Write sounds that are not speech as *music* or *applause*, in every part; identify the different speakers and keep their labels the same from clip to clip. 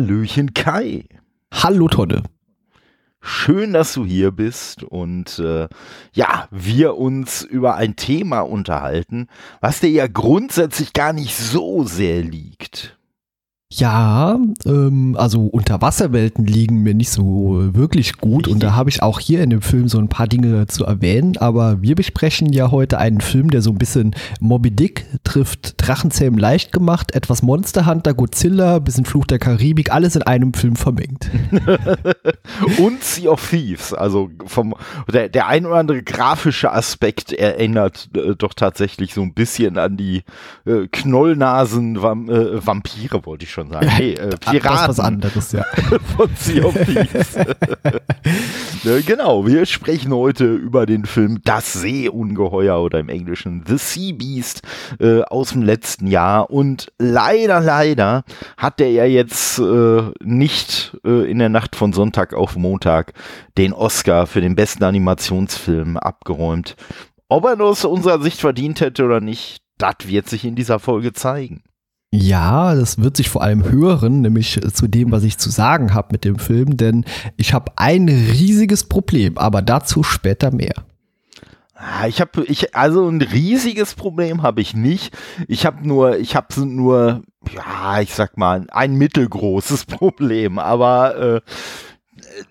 Speaker 1: Hallöchen Kai.
Speaker 2: Hallo Tonne.
Speaker 1: Schön, dass du hier bist und äh, ja, wir uns über ein Thema unterhalten, was dir ja grundsätzlich gar nicht so sehr liegt.
Speaker 2: Ja, ähm, also Unterwasserwelten liegen mir nicht so wirklich gut. Und da habe ich auch hier in dem Film so ein paar Dinge zu erwähnen, aber wir besprechen ja heute einen Film, der so ein bisschen Moby Dick trifft Drachenzähmen leicht gemacht, etwas Monster Hunter, Godzilla, bisschen Fluch der Karibik, alles in einem Film vermengt. *laughs*
Speaker 1: und Sea of Thieves, also vom der, der ein oder andere grafische Aspekt erinnert äh, doch tatsächlich so ein bisschen an die äh, Knollnasen äh, Vampire, wollte ich schon schon sagen.
Speaker 2: Nee, äh, *laughs* Piraten. Das ist was anderes, ja. *laughs*
Speaker 1: Von Sea of Thieves. *laughs* ne, genau, wir sprechen heute über den Film Das Seeungeheuer oder im Englischen The Sea Beast äh, aus dem letzten Jahr. Und leider, leider hat der ja jetzt äh, nicht äh, in der Nacht von Sonntag auf Montag den Oscar für den besten Animationsfilm abgeräumt. Ob er aus unserer Sicht verdient hätte oder nicht, das wird sich in dieser Folge zeigen.
Speaker 2: Ja, das wird sich vor allem hören, nämlich zu dem, was ich zu sagen habe mit dem Film, denn ich habe ein riesiges Problem, aber dazu später mehr.
Speaker 1: Ah, ich habe ich also ein riesiges Problem habe ich nicht. Ich habe nur ich habe nur ja, ich sag mal ein mittelgroßes *laughs* Problem, aber äh,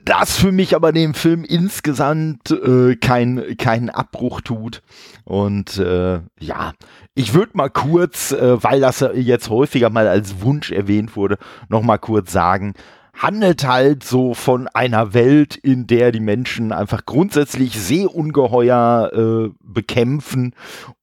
Speaker 1: das für mich aber dem Film insgesamt äh, keinen kein Abbruch tut. Und äh, ja, ich würde mal kurz, äh, weil das jetzt häufiger mal als Wunsch erwähnt wurde, noch mal kurz sagen, handelt halt so von einer Welt, in der die Menschen einfach grundsätzlich Seeungeheuer äh, bekämpfen.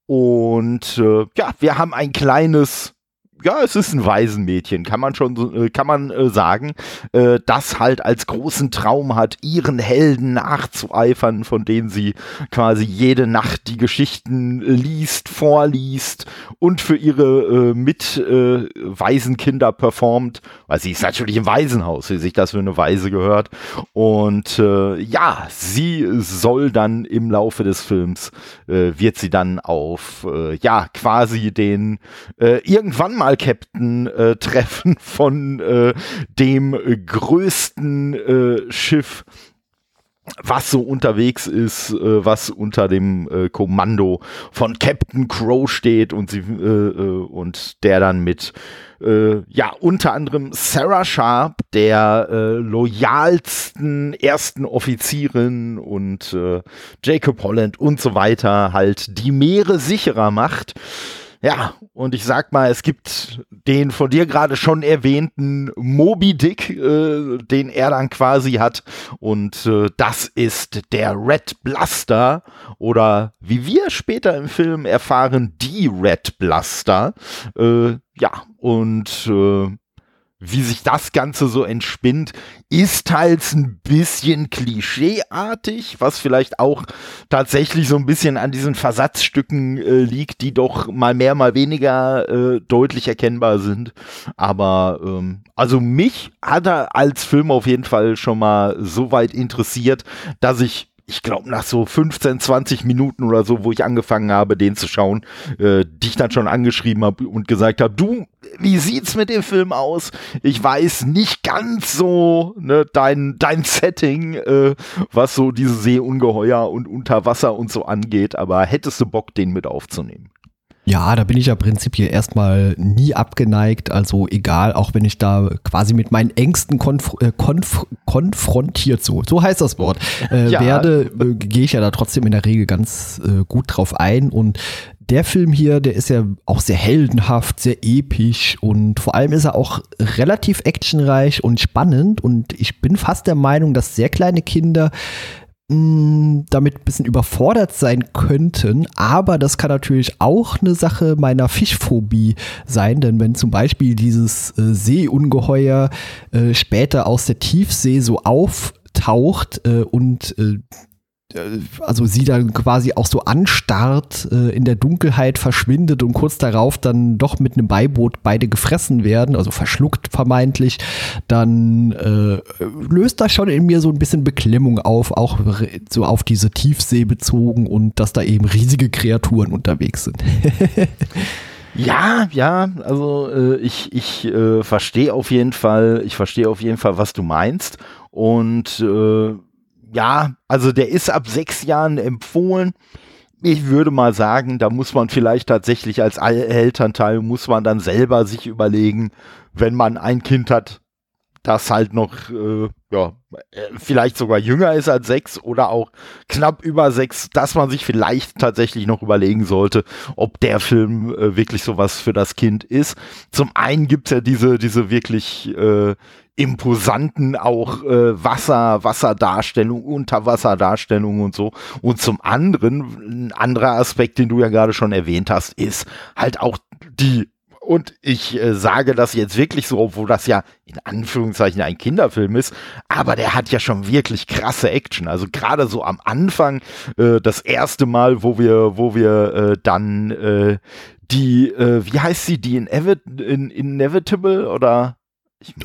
Speaker 1: Und äh, ja, wir haben ein kleines ja, es ist ein Waisenmädchen, kann man schon, äh, kann man äh, sagen, äh, das halt als großen Traum hat, ihren Helden nachzueifern, von denen sie quasi jede Nacht die Geschichten liest, vorliest und für ihre mit Waisenkinder performt, weil sie ist natürlich im Waisenhaus, wie sich das für eine Weise gehört. Und ja, sie soll dann im Laufe des Films, wird sie dann auf, ja, quasi den irgendwann mal Captain äh, treffen von äh, dem größten äh, Schiff was so unterwegs ist, äh, was unter dem äh, Kommando von Captain Crow steht und sie äh, äh und der dann mit äh, ja unter anderem Sarah Sharp, der äh, loyalsten ersten Offizierin und Jacob Holland und so weiter halt die Meere sicherer macht. Ja, und ich sag mal, es gibt den von dir gerade schon erwähnten Moby Dick, äh, den er dann quasi hat. Und äh, das ist der Red Blaster oder wie wir später im Film erfahren, die Red Blaster. Äh, ja, und äh, wie sich das Ganze so entspinnt, ist teils ein bisschen klischeeartig, was vielleicht auch tatsächlich so ein bisschen an diesen Versatzstücken äh, liegt, die doch mal mehr, mal weniger äh, deutlich erkennbar sind. Aber ähm, also mich hat er als Film auf jeden Fall schon mal so weit interessiert, dass ich ich glaube, nach so 15, 20 Minuten oder so, wo ich angefangen habe, den zu schauen, äh, dich dann schon angeschrieben habe und gesagt habe, du, wie sieht's mit dem Film aus? Ich weiß nicht ganz so ne, dein, dein Setting, äh, was so diese Seeungeheuer und Unterwasser und so angeht, aber hättest du Bock, den mit aufzunehmen?
Speaker 2: Ja, da bin ich ja prinzipiell erstmal nie abgeneigt. Also egal, auch wenn ich da quasi mit meinen Ängsten konf äh, konf konfrontiert, so, so heißt das Wort, *laughs* äh, ja. werde, äh, gehe ich ja da trotzdem in der Regel ganz äh, gut drauf ein. Und der Film hier, der ist ja auch sehr heldenhaft, sehr episch und vor allem ist er auch relativ actionreich und spannend. Und ich bin fast der Meinung, dass sehr kleine Kinder damit ein bisschen überfordert sein könnten. Aber das kann natürlich auch eine Sache meiner Fischphobie sein, denn wenn zum Beispiel dieses äh, Seeungeheuer äh, später aus der Tiefsee so auftaucht äh, und äh, also sie dann quasi auch so anstarrt, äh, in der Dunkelheit verschwindet und kurz darauf dann doch mit einem Beiboot beide gefressen werden, also verschluckt vermeintlich, dann äh, löst das schon in mir so ein bisschen Beklemmung auf, auch so auf diese Tiefsee bezogen und dass da eben riesige Kreaturen unterwegs sind. *laughs*
Speaker 1: Ja, ja, also äh, ich, ich äh, verstehe auf jeden Fall, ich verstehe auf jeden Fall, was du meinst. Und äh, ja, also der ist ab sechs Jahren empfohlen. Ich würde mal sagen, da muss man vielleicht tatsächlich als Elternteil, muss man dann selber sich überlegen, wenn man ein Kind hat, das halt noch, äh, ja, vielleicht sogar jünger ist als sechs oder auch knapp über sechs, dass man sich vielleicht tatsächlich noch überlegen sollte, ob der Film äh, wirklich sowas für das Kind ist. Zum einen gibt's ja diese, diese wirklich äh, imposanten auch äh, Wasser, Wasserdarstellung, Unterwasserdarstellung und so. Und zum anderen, ein anderer Aspekt, den du ja gerade schon erwähnt hast, ist halt auch die und ich äh, sage das jetzt wirklich so, obwohl das ja in Anführungszeichen ein Kinderfilm ist, aber der hat ja schon wirklich krasse Action. Also gerade so am Anfang, äh, das erste Mal, wo wir, wo wir äh, dann äh, die, äh, wie heißt sie, die Inevit in Inevitable oder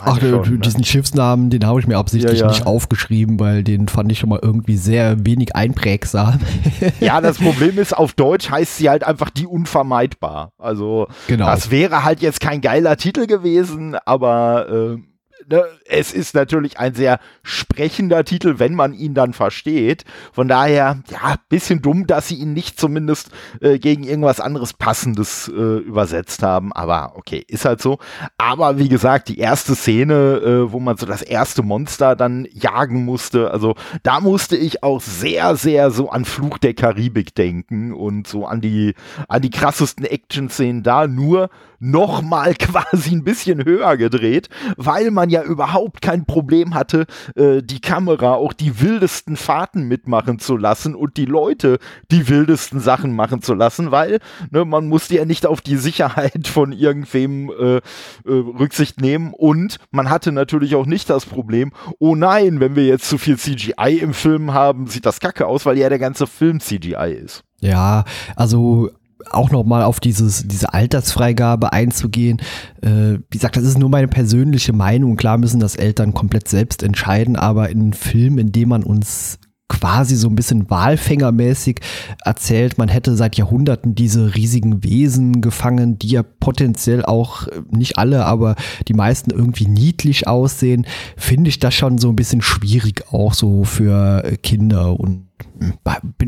Speaker 2: Ach, schon, ne? diesen Schiffsnamen, den habe ich mir absichtlich ja, ja. nicht aufgeschrieben, weil den fand ich schon mal irgendwie sehr wenig einprägsam. *laughs*
Speaker 1: ja, das Problem ist, auf Deutsch heißt sie halt einfach die unvermeidbar. Also, genau. das wäre halt jetzt kein geiler Titel gewesen, aber äh, ne, es ist natürlich ein sehr sprechender Titel, wenn man ihn dann versteht. Von daher, ja, bisschen dumm, dass sie ihn nicht zumindest äh, gegen irgendwas anderes Passendes äh, übersetzt haben. Aber okay, ist halt so. Aber wie gesagt, die erste Szene, äh, wo man so das erste Monster dann jagen musste, also da musste ich auch sehr, sehr so an Fluch der Karibik denken und so an die, an die krassesten Action-Szenen da. Nur nochmal *laughs* quasi ein bisschen höher gedreht, weil man ja überhaupt kein Problem hatte, äh, die Kamera auch die wildesten Fahrten mitmachen zu lassen und die Leute die wildesten Sachen machen zu lassen, weil ne, man musste ja nicht auf die Sicherheit von irgendwem äh, äh, Rücksicht nehmen und man hatte natürlich auch nicht das Problem, oh nein, wenn wir jetzt zu viel CGI im Film haben, sieht das kacke aus, weil ja der ganze Film CGI ist.
Speaker 2: Ja, also auch nochmal auf dieses, diese Altersfreigabe einzugehen. Äh, wie gesagt, das ist nur meine persönliche Meinung. Klar müssen das Eltern komplett selbst entscheiden, aber in einem Film, in dem man uns quasi so ein bisschen walfängermäßig erzählt, man hätte seit Jahrhunderten diese riesigen Wesen gefangen, die ja potenziell auch, äh, nicht alle, aber die meisten irgendwie niedlich aussehen, finde ich das schon so ein bisschen schwierig auch so für Kinder und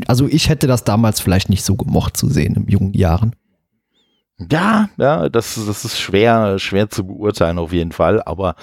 Speaker 2: also ich hätte das damals vielleicht nicht so gemocht zu sehen in jungen Jahren.
Speaker 1: Ja, ja, das, das ist schwer, schwer zu beurteilen auf jeden Fall, aber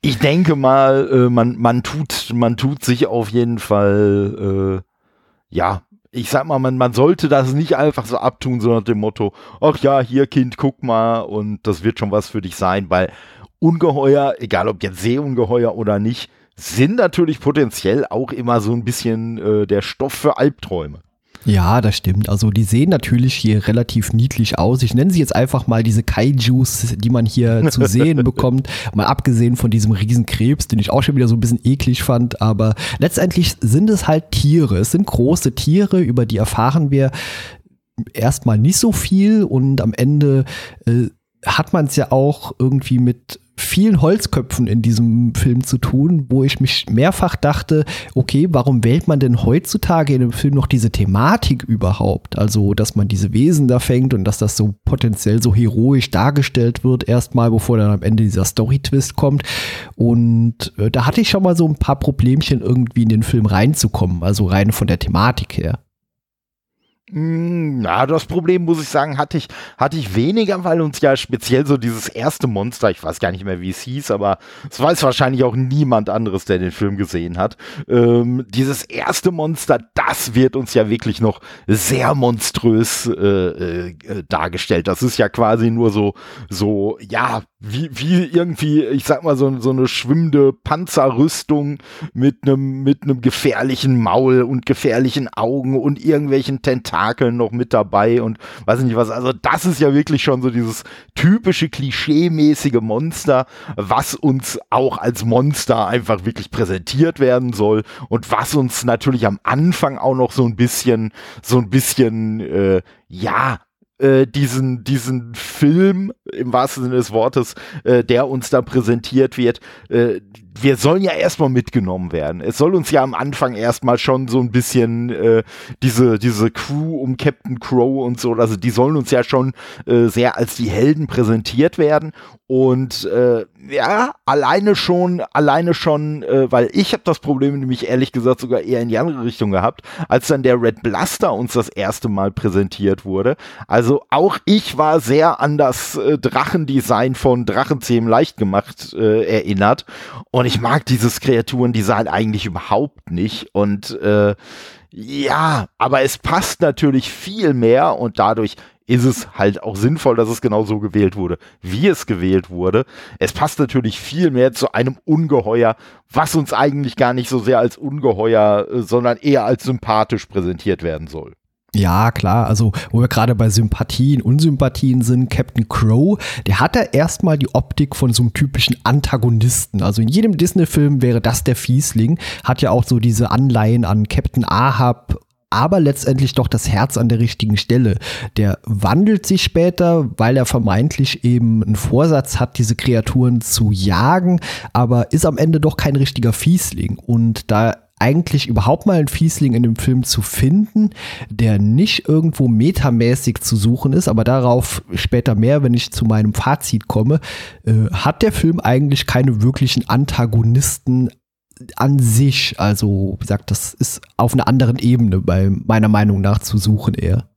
Speaker 1: ich denke mal, äh, man, man tut, man tut sich auf jeden Fall, äh, ja, ich sag mal, man, man sollte das nicht einfach so abtun, so nach dem Motto, ach ja, hier Kind, guck mal und das wird schon was für dich sein, weil Ungeheuer, egal ob jetzt Seeungeheuer oder nicht, sind natürlich potenziell auch immer so ein bisschen äh, der Stoff für Albträume.
Speaker 2: Ja, das stimmt. Also die sehen natürlich hier relativ niedlich aus. Ich nenne sie jetzt einfach mal diese Kaijus, die man hier *laughs* zu sehen bekommt. Mal abgesehen von diesem Riesenkrebs, den ich auch schon wieder so ein bisschen eklig fand. Aber letztendlich sind es halt Tiere. Es sind große Tiere, über die erfahren wir erstmal nicht so viel und am Ende äh, hat man es ja auch irgendwie mit vielen Holzköpfen in diesem Film zu tun, wo ich mich mehrfach dachte, okay, warum wählt man denn heutzutage in dem Film noch diese Thematik überhaupt? Also, dass man diese Wesen da fängt und dass das so potenziell so heroisch dargestellt wird, erstmal, bevor dann am Ende dieser Story-Twist kommt. Und äh, da hatte ich schon mal so ein paar Problemchen irgendwie in den Film reinzukommen, also rein von der Thematik her.
Speaker 1: Hm, na, das Problem, muss ich sagen, hatte ich, hatte ich weniger, weil uns ja speziell so dieses erste Monster, ich weiß gar nicht mehr, wie es hieß, aber es weiß wahrscheinlich auch niemand anderes, der den Film gesehen hat. Ähm, dieses erste Monster, das wird uns ja wirklich noch sehr monströs äh, äh, dargestellt. Das ist ja quasi nur so, so, ja, wie, wie irgendwie, ich sag mal, so, so eine schwimmende Panzerrüstung mit einem mit einem gefährlichen Maul und gefährlichen Augen und irgendwelchen Tentakeln noch mit dabei und weiß nicht was. Also das ist ja wirklich schon so dieses typische klischeemäßige Monster, was uns auch als Monster einfach wirklich präsentiert werden soll und was uns natürlich am Anfang auch noch so ein bisschen, so ein bisschen, äh, ja, äh, diesen, diesen Film im wahrsten Sinne des Wortes, äh, der uns da präsentiert wird, äh, wir sollen ja erstmal mitgenommen werden. Es soll uns ja am Anfang erstmal schon so ein bisschen äh, diese, diese Crew um Captain Crow und so, also die sollen uns ja schon äh, sehr als die Helden präsentiert werden. Und äh, ja, alleine schon, alleine schon, äh, weil ich habe das Problem nämlich ehrlich gesagt sogar eher in die andere Richtung gehabt, als dann der Red Blaster uns das erste Mal präsentiert wurde. Also auch ich war sehr an das äh, Drachendesign von Drachenzähmen leicht gemacht äh, erinnert. Und ich mag dieses Kreaturendesign eigentlich überhaupt nicht. Und äh, ja, aber es passt natürlich viel mehr und dadurch ist es halt auch sinnvoll, dass es genau so gewählt wurde, wie es gewählt wurde. Es passt natürlich viel mehr zu einem Ungeheuer, was uns eigentlich gar nicht so sehr als Ungeheuer, äh, sondern eher als sympathisch präsentiert werden soll.
Speaker 2: Ja, klar. Also, wo wir gerade bei Sympathien, Unsympathien sind, Captain Crow, der hat ja erstmal die Optik von so einem typischen Antagonisten. Also in jedem Disney-Film wäre das der Fiesling. Hat ja auch so diese Anleihen an Captain Ahab aber letztendlich doch das Herz an der richtigen Stelle. Der wandelt sich später, weil er vermeintlich eben einen Vorsatz hat, diese Kreaturen zu jagen, aber ist am Ende doch kein richtiger Fiesling. Und da eigentlich überhaupt mal einen Fiesling in dem Film zu finden, der nicht irgendwo metamäßig zu suchen ist, aber darauf später mehr, wenn ich zu meinem Fazit komme, äh, hat der Film eigentlich keine wirklichen Antagonisten an sich, also wie gesagt, das ist auf einer anderen Ebene bei meiner Meinung nach zu suchen eher.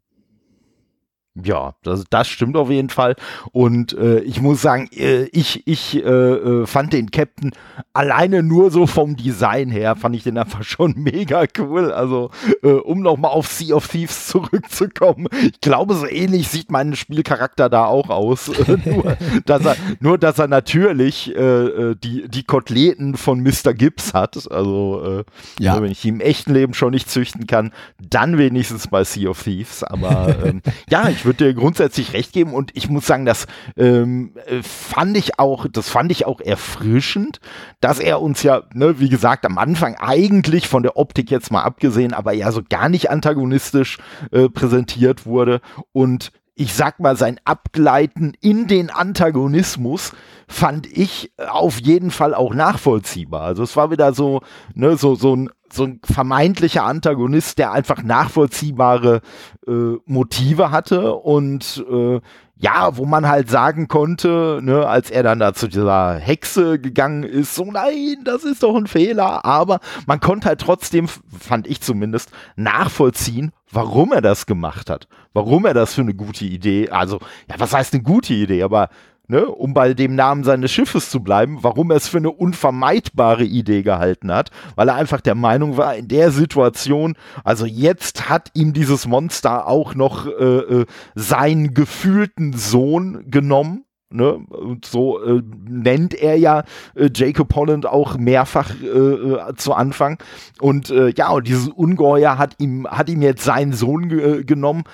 Speaker 1: Ja, das, das stimmt auf jeden Fall. Und äh, ich muss sagen, äh, ich, ich äh, äh, fand den Captain alleine nur so vom Design her, fand ich den einfach schon *laughs* mega cool. Also, äh, um nochmal auf Sea of Thieves zurückzukommen, ich glaube, so ähnlich sieht mein Spielcharakter da auch aus. *laughs* nur, dass er, nur, dass er natürlich äh, die, die Koteletten von Mr. Gibbs hat. Also, ja. wenn ich die im echten Leben schon nicht züchten kann, dann wenigstens bei Sea of Thieves. Aber ähm, ja, ich würde dir grundsätzlich recht geben und ich muss sagen, das ähm, fand ich auch, das fand ich auch erfrischend, dass er uns ja, ne, wie gesagt, am Anfang eigentlich von der Optik jetzt mal abgesehen, aber ja so gar nicht antagonistisch äh, präsentiert wurde und ich sag mal, sein Abgleiten in den Antagonismus fand ich auf jeden Fall auch nachvollziehbar. Also es war wieder so, ne, so, so ein so ein vermeintlicher Antagonist, der einfach nachvollziehbare äh, Motive hatte und äh, ja, wo man halt sagen konnte, ne, als er dann da zu dieser Hexe gegangen ist, so nein, das ist doch ein Fehler, aber man konnte halt trotzdem, fand ich zumindest, nachvollziehen, warum er das gemacht hat, warum er das für eine gute Idee, also ja, was heißt eine gute Idee, aber ne, um bei dem Namen seines Schiffes zu bleiben, warum er es für eine unvermeidbare Idee gehalten hat, weil er einfach der Meinung war, in der Situation, also jetzt hat ihm dieses Monster auch noch äh, äh, seinen gefühlten Sohn genommen, Ne, und so äh, nennt er ja äh, Jacob Holland auch mehrfach äh, äh zu Anfang. Und äh, ja, und dieses Ungeheuer hat ihm, hat ihm jetzt seinen Sohn ge genommen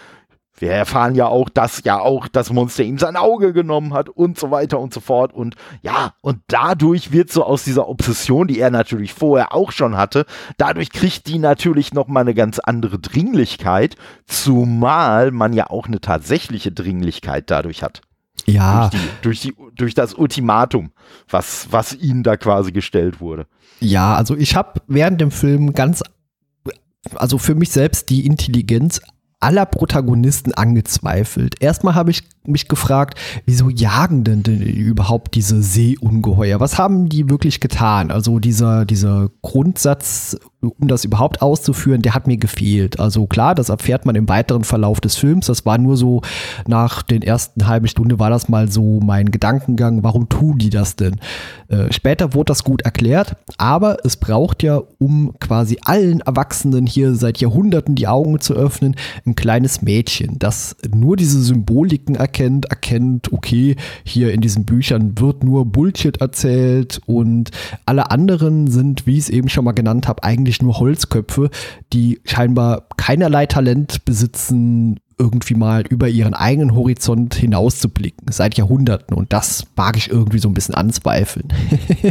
Speaker 1: wir erfahren ja auch, dass ja auch das Monster ihm sein Auge genommen hat und so weiter und so fort. Und ja, und dadurch wird so aus dieser Obsession, die er natürlich vorher auch schon hatte, dadurch kriegt die natürlich nochmal eine ganz andere Dringlichkeit, zumal man ja auch eine tatsächliche Dringlichkeit dadurch hat.
Speaker 2: Ja.
Speaker 1: Durch, die, durch, die, durch das Ultimatum, was, was ihnen da quasi gestellt wurde.
Speaker 2: Ja, also ich habe während dem Film ganz also für mich selbst die Intelligenz aller Protagonisten angezweifelt. Erstmal habe ich mich gefragt, wieso jagen denn, denn überhaupt diese Seeungeheuer? Was haben die wirklich getan? Also dieser, dieser Grundsatz, um das überhaupt auszuführen, der hat mir gefehlt. Also klar, das erfährt man im weiteren Verlauf des Films. Das war nur so, nach den ersten halben Stunde war das mal so mein Gedankengang, warum tun die das denn? Äh, später wurde das gut erklärt, aber es braucht ja, um quasi allen Erwachsenen hier seit Jahrhunderten die Augen zu öffnen, ein kleines Mädchen, das nur diese Symboliken erkennt erkennt, erkennt, okay, hier in diesen Büchern wird nur Bullshit erzählt und alle anderen sind, wie ich es eben schon mal genannt habe, eigentlich nur Holzköpfe, die scheinbar keinerlei Talent besitzen, irgendwie mal über ihren eigenen Horizont hinauszublicken, seit Jahrhunderten. Und das mag ich irgendwie so ein bisschen anzweifeln.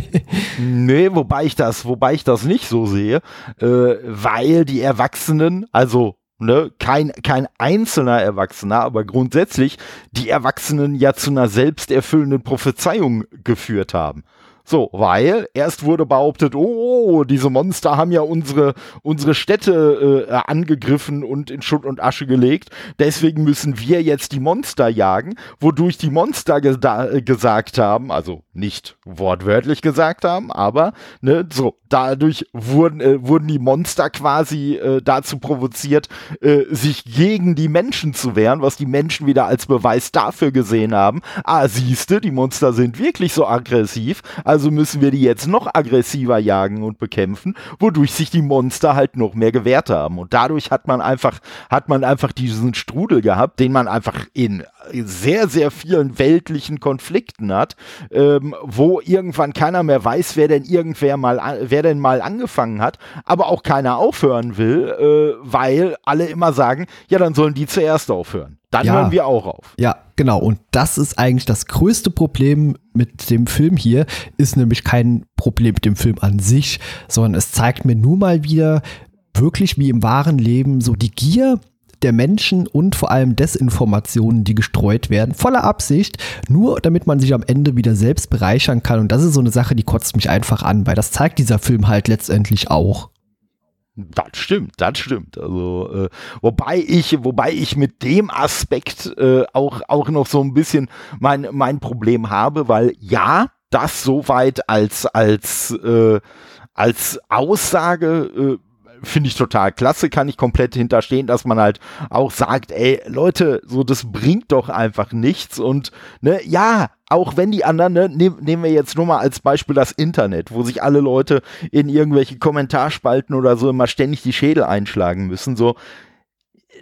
Speaker 2: *laughs*
Speaker 1: nee, wobei ich das, wobei ich das nicht so sehe, äh, weil die Erwachsenen, also Ne, kein, kein einzelner Erwachsener, aber grundsätzlich die Erwachsenen ja zu einer selbsterfüllenden Prophezeiung geführt haben. So, weil erst wurde behauptet, oh, diese Monster haben ja unsere, unsere Städte äh, angegriffen und in Schutt und Asche gelegt. Deswegen müssen wir jetzt die Monster jagen, wodurch die Monster ge gesagt haben, also nicht wortwörtlich gesagt haben, aber ne, so, dadurch wurden, äh, wurden die Monster quasi äh, dazu provoziert, äh, sich gegen die Menschen zu wehren, was die Menschen wieder als Beweis dafür gesehen haben. Ah, siehste, die Monster sind wirklich so aggressiv. Also müssen wir die jetzt noch aggressiver jagen und bekämpfen, wodurch sich die Monster halt noch mehr gewehrt haben. Und dadurch hat man einfach, hat man einfach diesen Strudel gehabt, den man einfach in sehr, sehr vielen weltlichen Konflikten hat, ähm, wo irgendwann keiner mehr weiß, wer denn irgendwer mal, wer denn mal angefangen hat, aber auch keiner aufhören will, äh, weil alle immer sagen, ja, dann sollen die zuerst aufhören. Dann ja, hören wir auch auf.
Speaker 2: Ja, genau. Und das ist eigentlich das größte Problem mit dem Film hier, ist nämlich kein Problem mit dem Film an sich, sondern es zeigt mir nur mal wieder wirklich wie im wahren Leben so die Gier der Menschen und vor allem Desinformationen, die gestreut werden, voller Absicht, nur damit man sich am Ende wieder selbst bereichern kann. Und das ist so eine Sache, die kotzt mich einfach an, weil das zeigt dieser Film halt letztendlich auch.
Speaker 1: Das stimmt, das stimmt. Also äh, wobei ich, wobei ich mit dem Aspekt äh, auch auch noch so ein bisschen mein mein Problem habe, weil ja, das soweit als als äh, als Aussage äh, finde ich total klasse, kann ich komplett hinterstehen, dass man halt auch sagt, ey, Leute, so das bringt doch einfach nichts und ne, ja, auch wenn die anderen, ne, nehm, nehmen wir jetzt nur mal als Beispiel das Internet, wo sich alle Leute in irgendwelche Kommentarspalten oder so immer ständig die Schädel einschlagen müssen, so,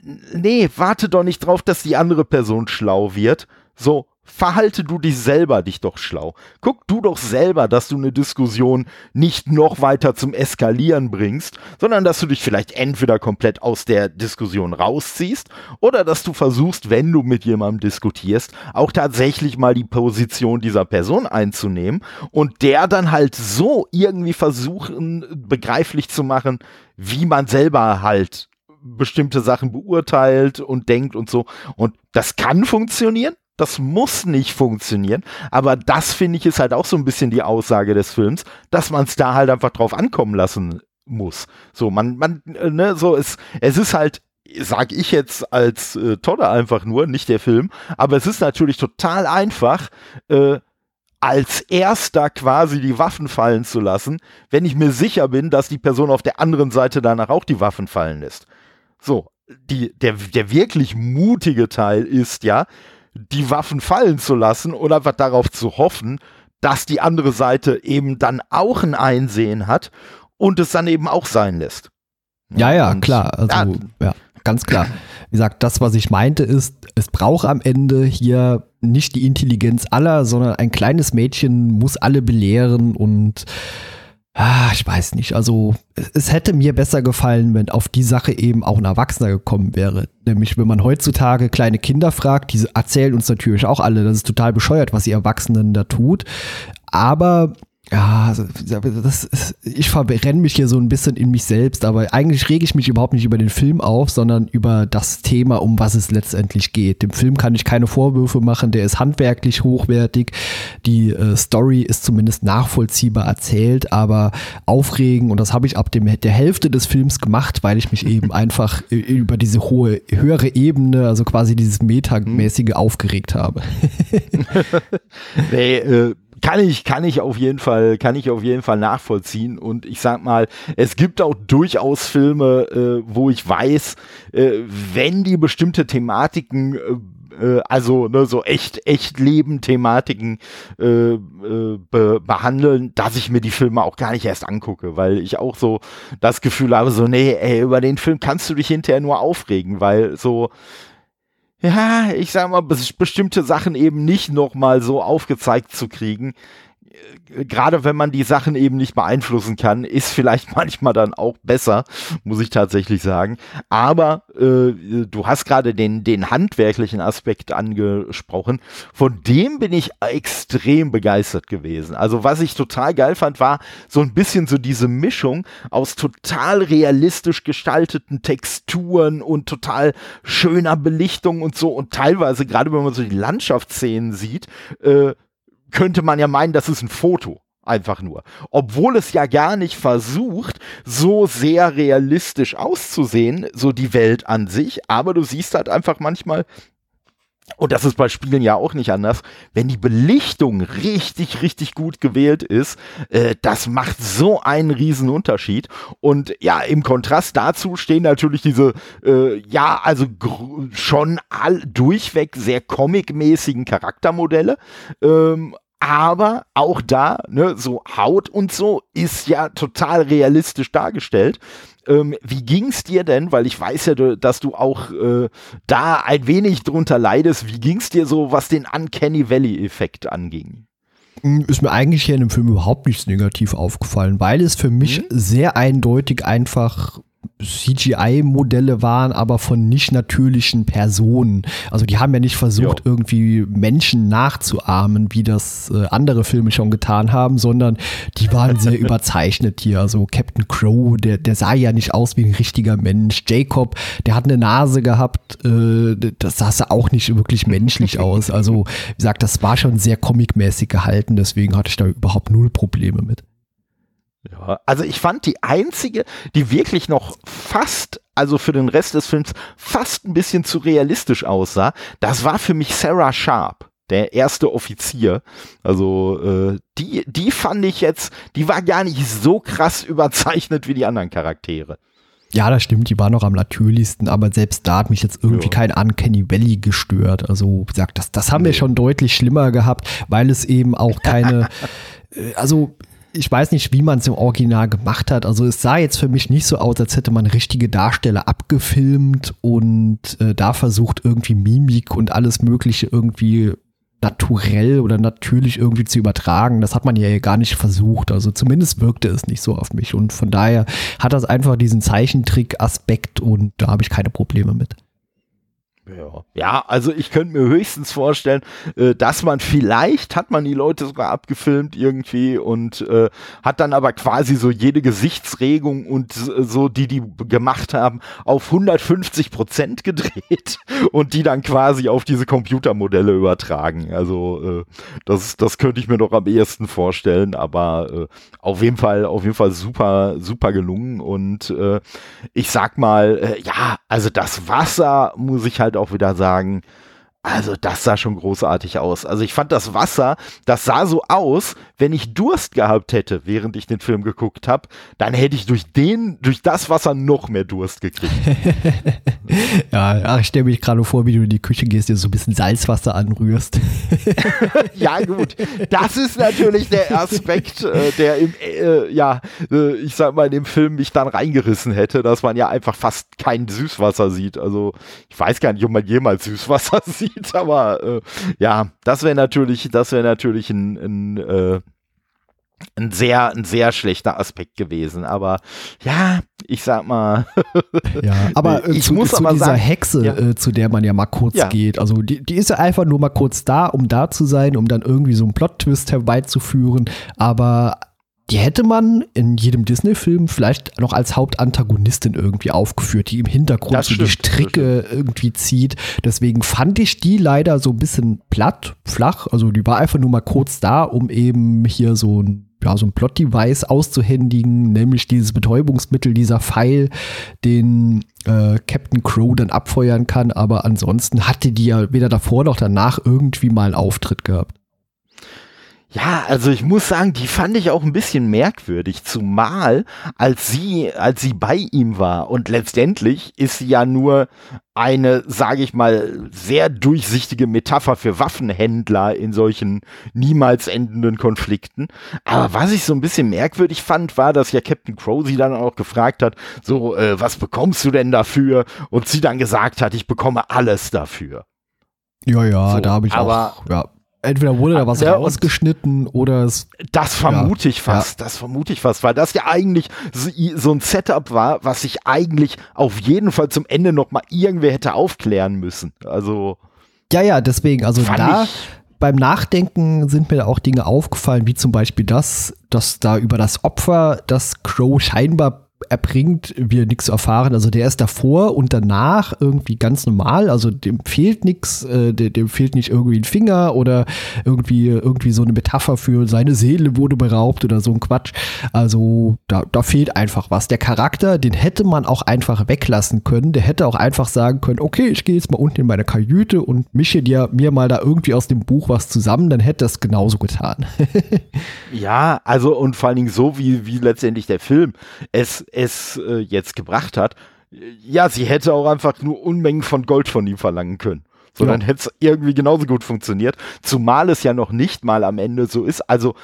Speaker 1: nee, warte doch nicht drauf, dass die andere Person schlau wird, so, verhalte du dich selber dich doch schlau. Guck du doch selber, dass du eine Diskussion nicht noch weiter zum Eskalieren bringst, sondern dass du dich vielleicht entweder komplett aus der Diskussion rausziehst oder dass du versuchst, wenn du mit jemandem diskutierst, auch tatsächlich mal die Position dieser Person einzunehmen und der dann halt so irgendwie versuchen, begreiflich zu machen, wie man selber halt bestimmte Sachen beurteilt und denkt und so. Und das kann funktionieren das muss nicht funktionieren, aber das finde ich ist halt auch so ein bisschen die Aussage des Films, dass man es da halt einfach drauf ankommen lassen muss. So, man, man, äh, ne, so, es, es ist halt sag ich jetzt als äh, Todder einfach nur, nicht der Film, aber es ist natürlich total einfach, äh, als erster quasi die Waffen fallen zu lassen, wenn ich mir sicher bin, dass die Person auf der anderen Seite danach auch die Waffen fallen lässt. So, die, der, der wirklich mutige Teil ist ja, die Waffen fallen zu lassen oder einfach darauf zu hoffen, dass die andere Seite eben dann auch ein Einsehen hat und es dann eben auch sein lässt.
Speaker 2: Ja, ja, und, klar. Also, ja, ja, ganz klar. Wie gesagt, das, was ich meinte, ist, es braucht am Ende hier nicht die Intelligenz aller, sondern ein kleines Mädchen muss alle belehren und Ah, ich weiß nicht. Also, es hätte mir besser gefallen, wenn auf die Sache eben auch ein Erwachsener gekommen wäre. Nämlich, wenn man heutzutage kleine Kinder fragt, die erzählen uns natürlich auch alle, das ist total bescheuert, was die Erwachsenen da tut. Aber ja, also, das ist, ich verbrenne mich hier so ein bisschen in mich selbst, aber eigentlich rege ich mich überhaupt nicht über den Film auf, sondern über das Thema, um was es letztendlich geht. Dem Film kann ich keine Vorwürfe machen, der ist handwerklich hochwertig, die äh, Story ist zumindest nachvollziehbar erzählt, aber aufregen und das habe ich ab dem, der Hälfte des Films gemacht, weil ich mich eben *laughs* einfach über diese hohe, höhere Ebene, also quasi dieses Metamäßige aufgeregt habe. *laughs*
Speaker 1: nee, äh, kann ich, kann ich auf jeden Fall, kann ich auf jeden Fall nachvollziehen. Und ich sag mal, es gibt auch durchaus Filme, äh, wo ich weiß, äh, wenn die bestimmte Thematiken äh, äh also ne, so echt, echt Leben-Thematiken äh, äh, be behandeln, dass ich mir die Filme auch gar nicht erst angucke, weil ich auch so das Gefühl habe, so, nee, ey, über den Film kannst du dich hinterher nur aufregen, weil so, ja, ich sag mal, bestimmte Sachen eben nicht nochmal so aufgezeigt zu kriegen, gerade wenn man die Sachen eben nicht beeinflussen kann, ist vielleicht *laughs* manchmal dann auch besser, muss ich tatsächlich sagen. Aber äh, du hast gerade den, den handwerklichen Aspekt angesprochen. Von dem bin ich extrem begeistert gewesen. Also was ich total geil fand, war so ein bisschen so diese Mischung aus total realistisch gestalteten Texturen und total schöner Belichtung und so. Und teilweise, gerade wenn man so die Landschaftsszenen sieht, äh, könnte man ja meinen, das ist ein Foto. Einfach nur. Obwohl es ja gar nicht versucht, so sehr realistisch auszusehen, so die Welt an sich, aber du siehst halt einfach manchmal, und das ist bei Spielen ja auch nicht anders, wenn die Belichtung richtig, richtig gut gewählt ist, äh, das macht so einen riesen Unterschied. Und ja, im Kontrast dazu stehen natürlich diese, äh, ja, also schon all durchweg sehr comic-mäßigen Charaktermodelle. Ähm, aber auch da, ne, so Haut und so ist ja total realistisch dargestellt. Ähm, wie ging's dir denn? Weil ich weiß ja, dass du auch äh, da ein wenig drunter leidest. Wie ging's dir so, was den Uncanny Valley-Effekt anging?
Speaker 2: Hm, ist mir eigentlich hier in dem Film überhaupt nichts negativ aufgefallen, weil es für mich mhm. sehr eindeutig einfach CGI-Modelle waren, aber von nicht natürlichen Personen. Also die haben ja nicht versucht, jo. irgendwie Menschen nachzuahmen, wie das äh, andere Filme schon getan haben, sondern die waren sehr *laughs* überzeichnet hier. Also Captain Crow, der, der sah ja nicht aus wie ein richtiger Mensch. Jacob, der hat eine Nase gehabt, äh, das sah auch nicht wirklich menschlich *laughs* aus. Also wie gesagt, das war schon sehr comicmäßig gehalten, deswegen hatte ich da überhaupt null Probleme mit.
Speaker 1: Ja, also ich fand die einzige, die wirklich noch fast, also für den Rest des Films fast ein bisschen zu realistisch aussah, das war für mich Sarah Sharp der erste Offizier. Also äh, die, die fand ich jetzt, die war gar nicht so krass *laughs* überzeichnet wie die anderen Charaktere.
Speaker 2: Ja, das stimmt, die war noch am natürlichsten, aber selbst da hat mich jetzt irgendwie ja. kein Uncanny Valley gestört. Also, wie gesagt, das, das haben wir schon deutlich schlimmer gehabt, weil es eben auch keine, *laughs* äh, also ich weiß nicht, wie man es im Original gemacht hat. Also es sah jetzt für mich nicht so aus, als hätte man richtige Darsteller abgefilmt und äh, da versucht irgendwie Mimik und alles Mögliche irgendwie naturell oder natürlich irgendwie zu übertragen. Das hat man ja gar nicht versucht. Also zumindest wirkte es nicht so auf mich. Und von daher hat das einfach diesen Zeichentrick-Aspekt und da habe ich keine Probleme mit.
Speaker 1: Ja. ja, also ich könnte mir höchstens vorstellen, äh, dass man vielleicht hat man die Leute sogar abgefilmt irgendwie und äh, hat dann aber quasi so jede Gesichtsregung und so, die die gemacht haben, auf 150 Prozent gedreht *laughs* und die dann quasi auf diese Computermodelle übertragen. Also äh, das, das könnte ich mir doch am ehesten vorstellen, aber äh, auf jeden Fall, auf jeden Fall super, super gelungen und äh, ich sag mal, äh, ja, also das Wasser muss ich halt halt auch wieder sagen, also das sah schon großartig aus. Also ich fand das Wasser, das sah so aus, wenn ich Durst gehabt hätte, während ich den Film geguckt habe, dann hätte ich durch den, durch das Wasser noch mehr Durst gekriegt. *laughs*
Speaker 2: ja, ach, ich stelle mich gerade vor, wie du in die Küche gehst, dir so ein bisschen Salzwasser anrührst. *laughs*
Speaker 1: ja gut, das ist natürlich der Aspekt, äh, der im, äh, ja, äh, ich sag mal, in dem Film mich dann reingerissen hätte, dass man ja einfach fast kein Süßwasser sieht. Also ich weiß gar nicht, ob man jemals Süßwasser *laughs* sieht sieht, aber äh, ja, das wäre natürlich, das wäre natürlich ein, ein, äh, ein sehr, ein sehr schlechter Aspekt gewesen. Aber ja, ich sag mal.
Speaker 2: ja, *laughs* aber äh, ich zu, muss zu aber dieser sagen, Hexe, ja. äh, zu der man ja mal kurz ja. geht. Also die, die ist ja einfach nur mal kurz da, um da zu sein, um dann irgendwie so einen Plot-Twist herbeizuführen. Aber die hätte man in jedem Disney-Film vielleicht noch als Hauptantagonistin irgendwie aufgeführt, die im Hintergrund so die Stricke irgendwie zieht. Deswegen fand ich die leider so ein bisschen platt, flach. Also die war einfach nur mal kurz da, um eben hier so ein ja, so ein Plot-Device auszuhändigen, nämlich dieses Betäubungsmittel, dieser Pfeil, den äh, Captain Crow dann abfeuern kann. Aber ansonsten hatte die ja weder davor noch danach irgendwie mal einen Auftritt gehabt.
Speaker 1: Ja, also ich muss sagen, die fand ich auch ein bisschen merkwürdig, zumal als sie, als sie bei ihm war und letztendlich ist sie ja nur eine, sage ich mal, sehr durchsichtige Metapher für Waffenhändler in solchen niemals endenden Konflikten. Aber was ich so ein bisschen merkwürdig fand, war, dass ja Captain Crow sie dann auch gefragt hat, so, äh, was bekommst du denn dafür? Und sie dann gesagt hat, ich bekomme alles dafür.
Speaker 2: Ja, ja, so, da habe ich aber, auch, ja entweder wurde da was ja, rausgeschnitten oder es.
Speaker 1: Das vermute ja, ich fast, ja. das vermute ich fast, weil das ja eigentlich so ein Setup war, was sich eigentlich auf jeden Fall zum Ende nochmal irgendwer hätte aufklären müssen. Also.
Speaker 2: Ja, ja, deswegen, also da beim Nachdenken sind mir da auch Dinge aufgefallen, wie zum Beispiel das, dass da über das Opfer, das Crow scheinbar erbringt, wir nichts erfahren. Also der ist davor und danach irgendwie ganz normal. Also dem fehlt nichts, äh, dem, dem, fehlt nicht irgendwie ein Finger oder irgendwie, irgendwie so eine Metapher für seine Seele wurde beraubt oder so ein Quatsch. Also da, da fehlt einfach was. Der Charakter, den hätte man auch einfach weglassen können. Der hätte auch einfach sagen können, okay, ich gehe jetzt mal unten in meine Kajüte und mische dir mir mal da irgendwie aus dem Buch was zusammen, dann hätte das genauso getan. *laughs*
Speaker 1: ja, also und vor allen Dingen so, wie, wie letztendlich der Film es es äh, jetzt gebracht hat, ja, sie hätte auch einfach nur Unmengen von Gold von ihm verlangen können. So, ja. dann hätte es irgendwie genauso gut funktioniert. Zumal es ja noch nicht mal am Ende so ist. Also,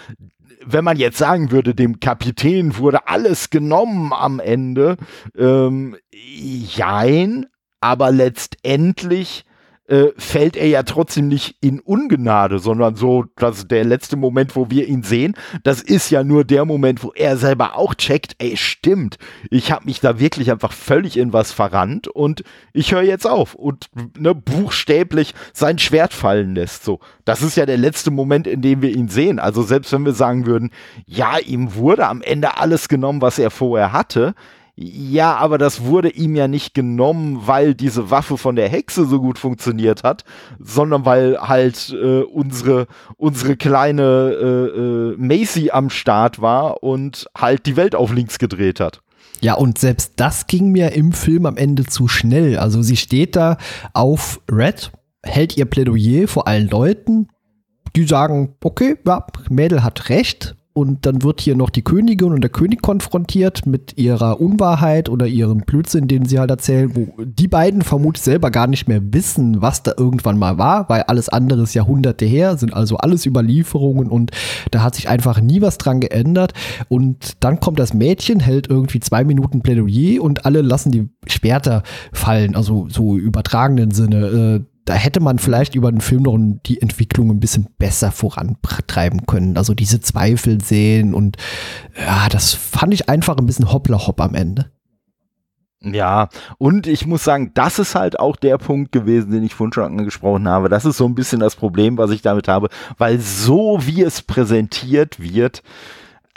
Speaker 1: wenn man jetzt sagen würde, dem Kapitän wurde alles genommen am Ende, ähm, jein, aber letztendlich äh, fällt er ja trotzdem nicht in Ungnade, sondern so, dass der letzte Moment, wo wir ihn sehen, das ist ja nur der Moment, wo er selber auch checkt, ey, stimmt, ich habe mich da wirklich einfach völlig in was verrannt und ich höre jetzt auf und ne, buchstäblich sein Schwert fallen lässt. So, das ist ja der letzte Moment, in dem wir ihn sehen. Also selbst wenn wir sagen würden, ja, ihm wurde am Ende alles genommen, was er vorher hatte, ja, aber das wurde ihm ja nicht genommen, weil diese Waffe von der Hexe so gut funktioniert hat, sondern weil halt äh, unsere, unsere kleine äh, äh, Macy am Start war und halt die Welt auf links gedreht hat.
Speaker 2: Ja, und selbst das ging mir im Film am Ende zu schnell. Also sie steht da auf Red, hält ihr Plädoyer vor allen Leuten, die sagen, okay, ja, Mädel hat recht, und dann wird hier noch die Königin und der König konfrontiert mit ihrer Unwahrheit oder ihrem Blödsinn, den sie halt erzählen, wo die beiden vermutlich selber gar nicht mehr wissen, was da irgendwann mal war, weil alles andere ist Jahrhunderte her, sind also alles Überlieferungen und da hat sich einfach nie was dran geändert. Und dann kommt das Mädchen, hält irgendwie zwei Minuten Plädoyer und alle lassen die Schwerter fallen, also so übertragenen Sinne. Äh, da hätte man vielleicht über den Film noch die Entwicklung ein bisschen besser vorantreiben können. Also diese Zweifel sehen und ja, das fand ich einfach ein bisschen hoppla hopp am Ende.
Speaker 1: Ja, und ich muss sagen, das ist halt auch der Punkt gewesen, den ich vorhin schon angesprochen habe. Das ist so ein bisschen das Problem, was ich damit habe, weil so wie es präsentiert wird,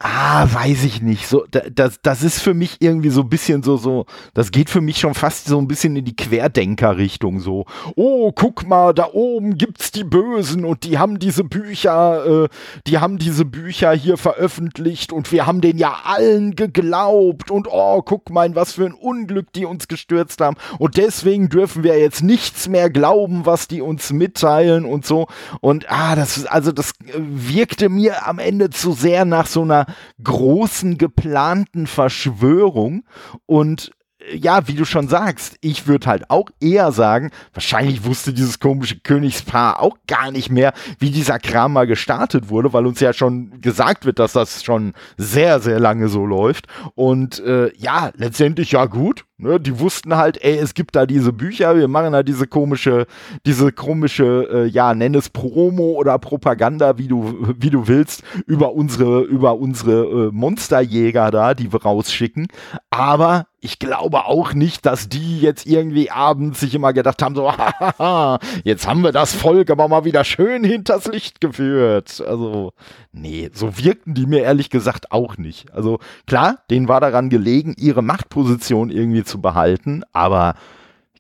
Speaker 1: Ah, weiß ich nicht. So, das, das ist für mich irgendwie so ein bisschen so, so, das geht für mich schon fast so ein bisschen in die Querdenker-Richtung. So, oh, guck mal, da oben gibt's die Bösen und die haben diese Bücher, äh, die haben diese Bücher hier veröffentlicht und wir haben den ja allen geglaubt und oh, guck mal, in was für ein Unglück die uns gestürzt haben und deswegen dürfen wir jetzt nichts mehr glauben, was die uns mitteilen und so. Und ah, das, also das wirkte mir am Ende zu sehr nach so einer großen geplanten Verschwörung und äh, ja, wie du schon sagst, ich würde halt auch eher sagen, wahrscheinlich wusste dieses komische Königspaar auch gar nicht mehr, wie dieser Kram mal gestartet wurde, weil uns ja schon gesagt wird, dass das schon sehr, sehr lange so läuft. Und äh, ja, letztendlich ja gut, Ne, die wussten halt, ey, es gibt da diese Bücher, wir machen da diese komische, diese komische, äh, ja, nenn es Promo oder Propaganda, wie du, wie du willst, über unsere, über unsere äh, Monsterjäger da, die wir rausschicken. Aber ich glaube auch nicht, dass die jetzt irgendwie abends sich immer gedacht haben, so, *laughs* hahaha, jetzt haben wir das Volk aber mal wieder schön hinters Licht geführt. Also, nee, so wirkten die mir ehrlich gesagt auch nicht. Also, klar, denen war daran gelegen, ihre Machtposition irgendwie zu behalten, aber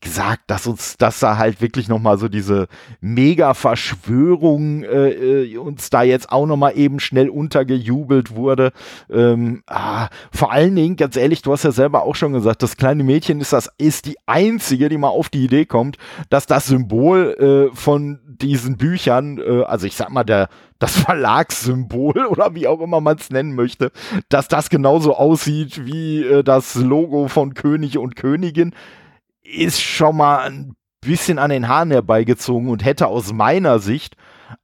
Speaker 1: gesagt, dass uns, dass da halt wirklich nochmal so diese Mega-Verschwörung äh, äh, uns da jetzt auch nochmal eben schnell untergejubelt wurde. Ähm, ah, vor allen Dingen, ganz ehrlich, du hast ja selber auch schon gesagt, das kleine Mädchen ist das, ist die einzige, die mal auf die Idee kommt, dass das Symbol äh, von diesen Büchern, äh, also ich sag mal, der, das Verlagssymbol *laughs* oder wie auch immer man es nennen möchte, dass das genauso aussieht wie äh, das Logo von König und Königin ist schon mal ein bisschen an den Haaren herbeigezogen und hätte aus meiner Sicht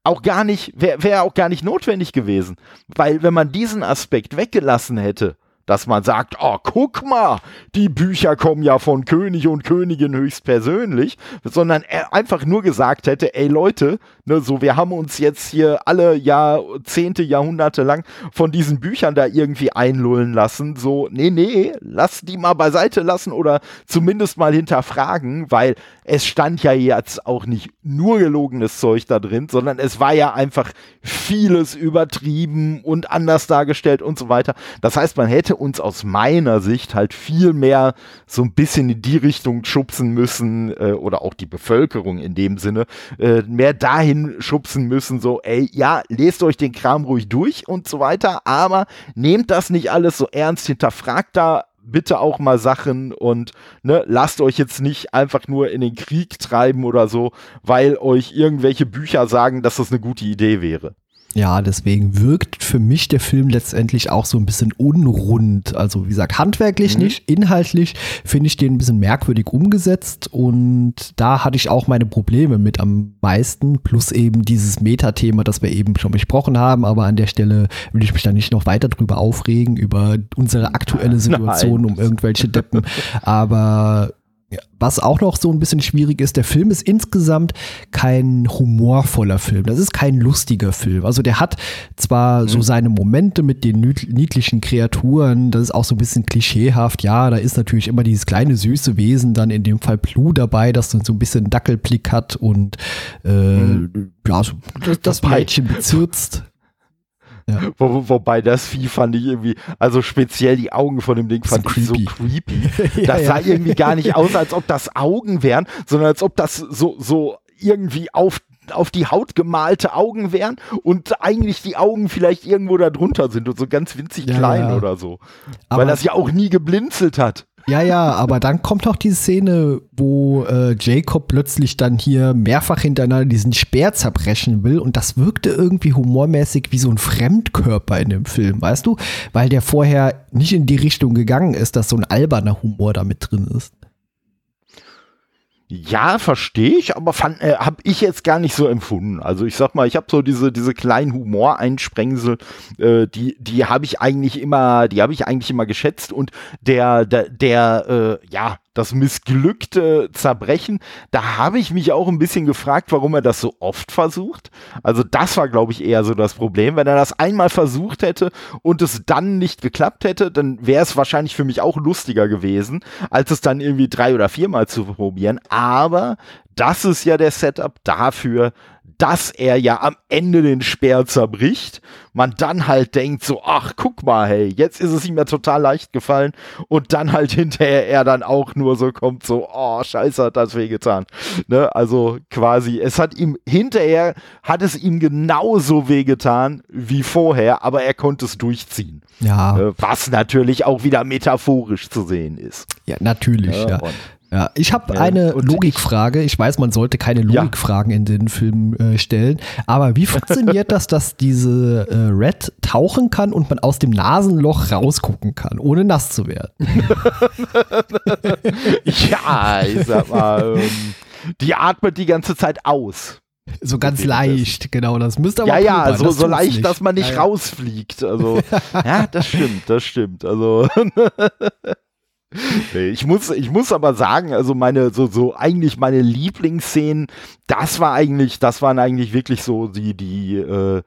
Speaker 1: auch gar nicht, wäre wär auch gar nicht notwendig gewesen. Weil wenn man diesen Aspekt weggelassen hätte, dass man sagt, oh, guck mal, die Bücher kommen ja von König und Königin höchstpersönlich, sondern er einfach nur gesagt hätte, ey Leute, ne, so wir haben uns jetzt hier alle Jahrzehnte, Jahrhunderte lang von diesen Büchern da irgendwie einlullen lassen, so, nee, nee, lass die mal beiseite lassen oder zumindest mal hinterfragen, weil es stand ja jetzt auch nicht nur gelogenes Zeug da drin, sondern es war ja einfach vieles übertrieben und anders dargestellt und so weiter. Das heißt, man hätte uns aus meiner Sicht halt viel mehr so ein bisschen in die Richtung schubsen müssen äh, oder auch die Bevölkerung in dem Sinne äh, mehr dahin schubsen müssen, so ey, ja, lest euch den Kram ruhig durch und so weiter, aber nehmt das nicht alles so ernst, hinterfragt da bitte auch mal Sachen und ne, lasst euch jetzt nicht einfach nur in den Krieg treiben oder so, weil euch irgendwelche Bücher sagen, dass das eine gute Idee wäre.
Speaker 2: Ja, deswegen wirkt für mich der Film letztendlich auch so ein bisschen unrund. Also wie gesagt, handwerklich mhm. nicht, inhaltlich finde ich den ein bisschen merkwürdig umgesetzt und da hatte ich auch meine Probleme mit am meisten, plus eben dieses Metathema, das wir eben schon besprochen haben, aber an der Stelle will ich mich da nicht noch weiter drüber aufregen, über unsere aktuelle Situation Nein. um *laughs* irgendwelche Deppen. Aber was auch noch so ein bisschen schwierig ist, der Film ist insgesamt kein humorvoller Film. Das ist kein lustiger Film. Also der hat zwar mhm. so seine Momente mit den niedlichen Kreaturen, das ist auch so ein bisschen klischeehaft. Ja, da ist natürlich immer dieses kleine süße Wesen, dann in dem Fall Plu dabei, das dann so ein bisschen Dackelblick hat und äh, mhm. ja, so das, das Peitchen bezirzt.
Speaker 1: Ja. *laughs* Wo, wobei das Vieh fand ich irgendwie, also speziell die Augen von dem Ding fand so ich creepy. so creepy. *laughs* Das ja, sah ja. irgendwie gar nicht aus, als ob das Augen wären, sondern als ob das so, so irgendwie auf auf die Haut gemalte Augen wären und eigentlich die Augen vielleicht irgendwo da drunter sind und so ganz winzig klein oder so. Aber Weil das ja auch nie geblinzelt hat.
Speaker 2: Ja, ja, aber dann kommt noch die Szene, wo äh, Jacob plötzlich dann hier mehrfach hintereinander diesen Speer zerbrechen will und das wirkte irgendwie humormäßig wie so ein Fremdkörper in dem Film, weißt du? Weil der vorher nicht in die Richtung gegangen ist, dass so ein alberner Humor da mit drin ist.
Speaker 1: Ja, verstehe ich, aber äh, habe ich jetzt gar nicht so empfunden. Also ich sag mal, ich habe so diese diese kleinen Humoreinsprengsel, äh, die die habe ich eigentlich immer, die habe ich eigentlich immer geschätzt und der der der äh, ja das missglückte Zerbrechen, da habe ich mich auch ein bisschen gefragt, warum er das so oft versucht. Also das war, glaube ich, eher so das Problem. Wenn er das einmal versucht hätte und es dann nicht geklappt hätte, dann wäre es wahrscheinlich für mich auch lustiger gewesen, als es dann irgendwie drei oder viermal zu probieren. Aber das ist ja der Setup dafür, dass er ja am Ende den Speer zerbricht, man dann halt denkt so, ach, guck mal, hey, jetzt ist es ihm ja total leicht gefallen und dann halt *laughs* hinterher er dann auch nur so kommt so, oh, scheiße, hat das wehgetan. Ne? Also quasi, es hat ihm hinterher, hat es ihm genauso wehgetan wie vorher, aber er konnte es durchziehen.
Speaker 2: Ja.
Speaker 1: Ne? Was natürlich auch wieder metaphorisch zu sehen ist.
Speaker 2: Ja, natürlich, ja. ja. Ja, ich habe ja, eine Logikfrage. Ich weiß, man sollte keine Logikfragen ja. in den Film äh, stellen, aber wie funktioniert *laughs* das, dass diese äh, Red tauchen kann und man aus dem Nasenloch rausgucken kann, ohne nass zu werden? *laughs*
Speaker 1: ja, ich sag mal, ähm, die atmet die ganze Zeit aus.
Speaker 2: So ganz leicht, das. genau. Das müsste
Speaker 1: aber. Ja, ja, so, so leicht, nicht. dass man nicht ja. rausfliegt. Also, *laughs* ja, das stimmt, das stimmt. Also. *laughs* ich muss, ich muss aber sagen, also meine, so, so eigentlich meine Lieblingsszenen, das war eigentlich, das waren eigentlich wirklich so die, die, äh,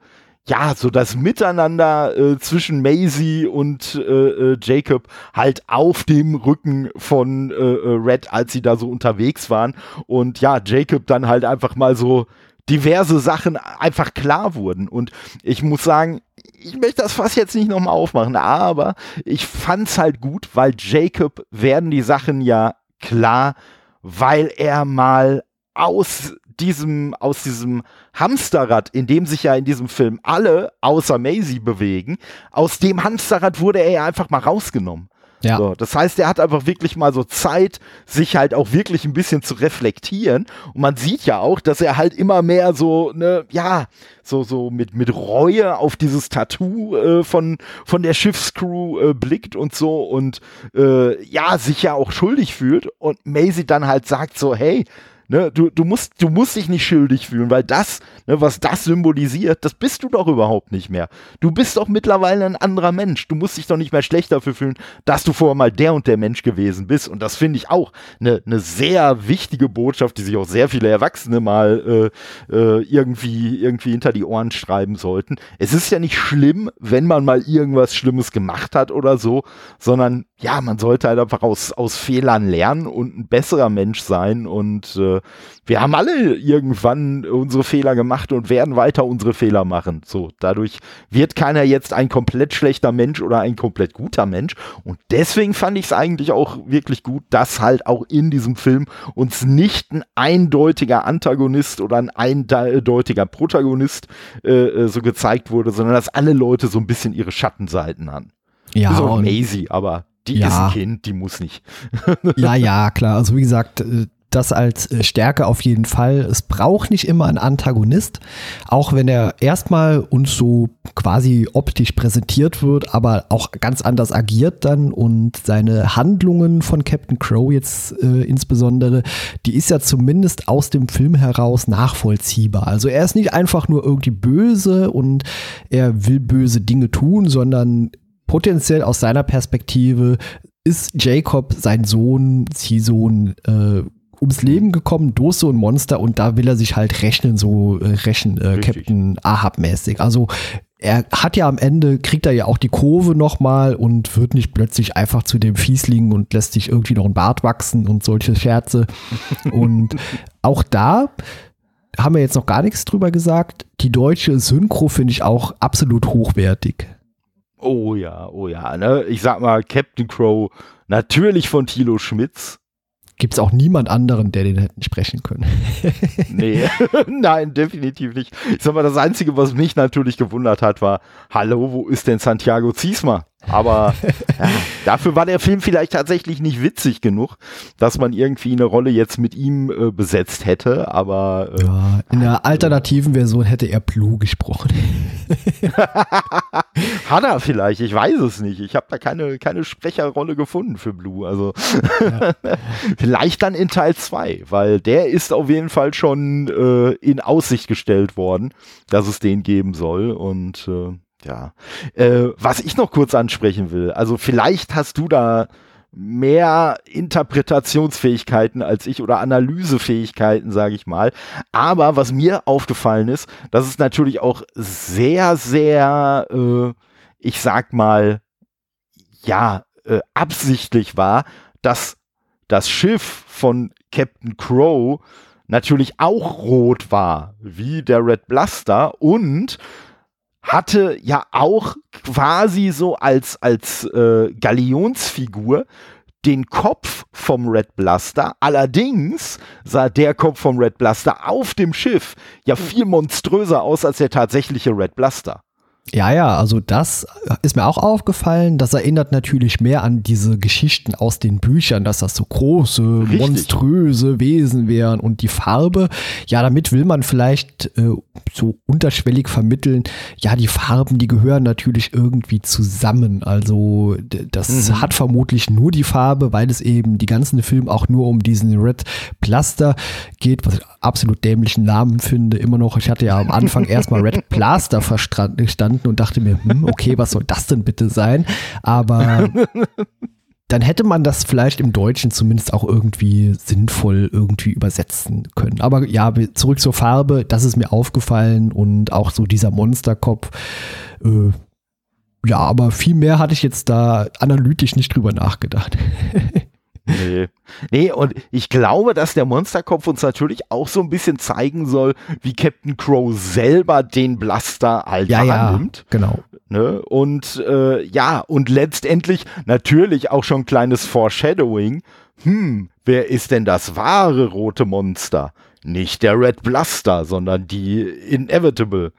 Speaker 1: ja, so das Miteinander äh, zwischen Maisie und äh, äh, Jacob halt auf dem Rücken von äh, äh, Red, als sie da so unterwegs waren. Und ja, Jacob dann halt einfach mal so diverse Sachen einfach klar wurden. Und ich muss sagen, ich möchte das Fass jetzt nicht nochmal aufmachen, aber ich fand's halt gut, weil Jacob werden die Sachen ja klar, weil er mal aus diesem, aus diesem Hamsterrad, in dem sich ja in diesem Film alle außer Maisie bewegen, aus dem Hamsterrad wurde er ja einfach mal rausgenommen. Ja. So, das heißt, er hat einfach wirklich mal so Zeit, sich halt auch wirklich ein bisschen zu reflektieren. Und man sieht ja auch, dass er halt immer mehr so, ne, ja, so, so mit, mit Reue auf dieses Tattoo äh, von, von der Schiffscrew äh, blickt und so und äh, ja, sich ja auch schuldig fühlt. Und Maisie dann halt sagt so, hey, Ne, du, du, musst, du musst dich nicht schuldig fühlen, weil das, ne, was das symbolisiert, das bist du doch überhaupt nicht mehr. Du bist doch mittlerweile ein anderer Mensch. Du musst dich doch nicht mehr schlecht dafür fühlen, dass du vorher mal der und der Mensch gewesen bist. Und das finde ich auch eine ne sehr wichtige Botschaft, die sich auch sehr viele Erwachsene mal äh, äh, irgendwie, irgendwie hinter die Ohren schreiben sollten. Es ist ja nicht schlimm, wenn man mal irgendwas Schlimmes gemacht hat oder so, sondern ja, man sollte halt einfach aus, aus Fehlern lernen und ein besserer Mensch sein und äh, wir haben alle irgendwann unsere Fehler gemacht und werden weiter unsere Fehler machen. So, dadurch wird keiner jetzt ein komplett schlechter Mensch oder ein komplett guter Mensch. Und deswegen fand ich es eigentlich auch wirklich gut, dass halt auch in diesem Film uns nicht ein eindeutiger Antagonist oder ein eindeutiger Protagonist äh, äh so gezeigt wurde, sondern dass alle Leute so ein bisschen ihre Schattenseiten haben. Ja, auf Maisie, aber die ja. ist ein Kind, die muss nicht.
Speaker 2: ja, ja, klar. Also wie gesagt, äh, das als äh, Stärke auf jeden Fall. Es braucht nicht immer einen Antagonist, auch wenn er erstmal uns so quasi optisch präsentiert wird, aber auch ganz anders agiert dann und seine Handlungen von Captain Crow jetzt äh, insbesondere, die ist ja zumindest aus dem Film heraus nachvollziehbar. Also er ist nicht einfach nur irgendwie böse und er will böse Dinge tun, sondern potenziell aus seiner Perspektive ist Jacob sein Sohn, Ziehsohn, äh, ums Leben gekommen so ein Monster und da will er sich halt rechnen, so äh, rächen, äh, Captain Ahab-mäßig. Also er hat ja am Ende, kriegt er ja auch die Kurve nochmal und wird nicht plötzlich einfach zu dem Fiesling und lässt sich irgendwie noch ein Bart wachsen und solche Scherze. *laughs* und auch da haben wir jetzt noch gar nichts drüber gesagt. Die deutsche Synchro finde ich auch absolut hochwertig.
Speaker 1: Oh ja, oh ja. Ne? Ich sag mal, Captain Crow, natürlich von Thilo Schmitz.
Speaker 2: Gibt es auch niemand anderen, der den hätten sprechen können. *laughs*
Speaker 1: nee, *laughs* nein, definitiv nicht. Ich sag mal, das Einzige, was mich natürlich gewundert hat, war, hallo, wo ist denn Santiago Ziesma? Aber *laughs* ja, dafür war der Film vielleicht tatsächlich nicht witzig genug, dass man irgendwie eine Rolle jetzt mit ihm äh, besetzt hätte. Aber
Speaker 2: äh, ja, in der alternativen Version hätte er Blue gesprochen. *laughs*
Speaker 1: Hat er vielleicht, ich weiß es nicht. Ich habe da keine, keine Sprecherrolle gefunden für Blue. Also ja. *laughs* vielleicht dann in Teil 2, weil der ist auf jeden Fall schon äh, in Aussicht gestellt worden, dass es den geben soll. Und äh, ja. Äh, was ich noch kurz ansprechen will, also vielleicht hast du da mehr Interpretationsfähigkeiten als ich oder Analysefähigkeiten, sage ich mal. Aber was mir aufgefallen ist, dass es natürlich auch sehr, sehr, äh, ich sag mal, ja, äh, absichtlich war, dass das Schiff von Captain Crow natürlich auch rot war, wie der Red Blaster und hatte ja auch quasi so als, als äh, Galionsfigur den Kopf vom Red Blaster. Allerdings sah der Kopf vom Red Blaster auf dem Schiff ja viel monströser aus als der tatsächliche Red Blaster.
Speaker 2: Ja, ja, also das ist mir auch aufgefallen. Das erinnert natürlich mehr an diese Geschichten aus den Büchern, dass das so große, Richtig. monströse Wesen wären und die Farbe. Ja, damit will man vielleicht äh, so unterschwellig vermitteln, ja, die Farben, die gehören natürlich irgendwie zusammen. Also das mhm. hat vermutlich nur die Farbe, weil es eben die ganzen Film auch nur um diesen Red Plaster geht, was ich absolut dämlichen Namen finde. Immer noch, ich hatte ja am Anfang erstmal Red Plaster verstanden verstanden und dachte mir, hm, okay, was soll das denn bitte sein? Aber *laughs* dann hätte man das vielleicht im Deutschen zumindest auch irgendwie sinnvoll irgendwie übersetzen können. Aber ja, zurück zur Farbe, das ist mir aufgefallen und auch so dieser Monsterkopf. Äh, ja, aber viel mehr hatte ich jetzt da analytisch nicht drüber nachgedacht. *laughs*
Speaker 1: Nee. Nee, und ich glaube, dass der Monsterkopf uns natürlich auch so ein bisschen zeigen soll, wie Captain Crow selber den Blaster halt ja, annimmt.
Speaker 2: Ja, genau.
Speaker 1: Ne? Und äh, ja, und letztendlich natürlich auch schon kleines Foreshadowing. Hm, wer ist denn das wahre rote Monster? Nicht der Red Blaster, sondern die Inevitable.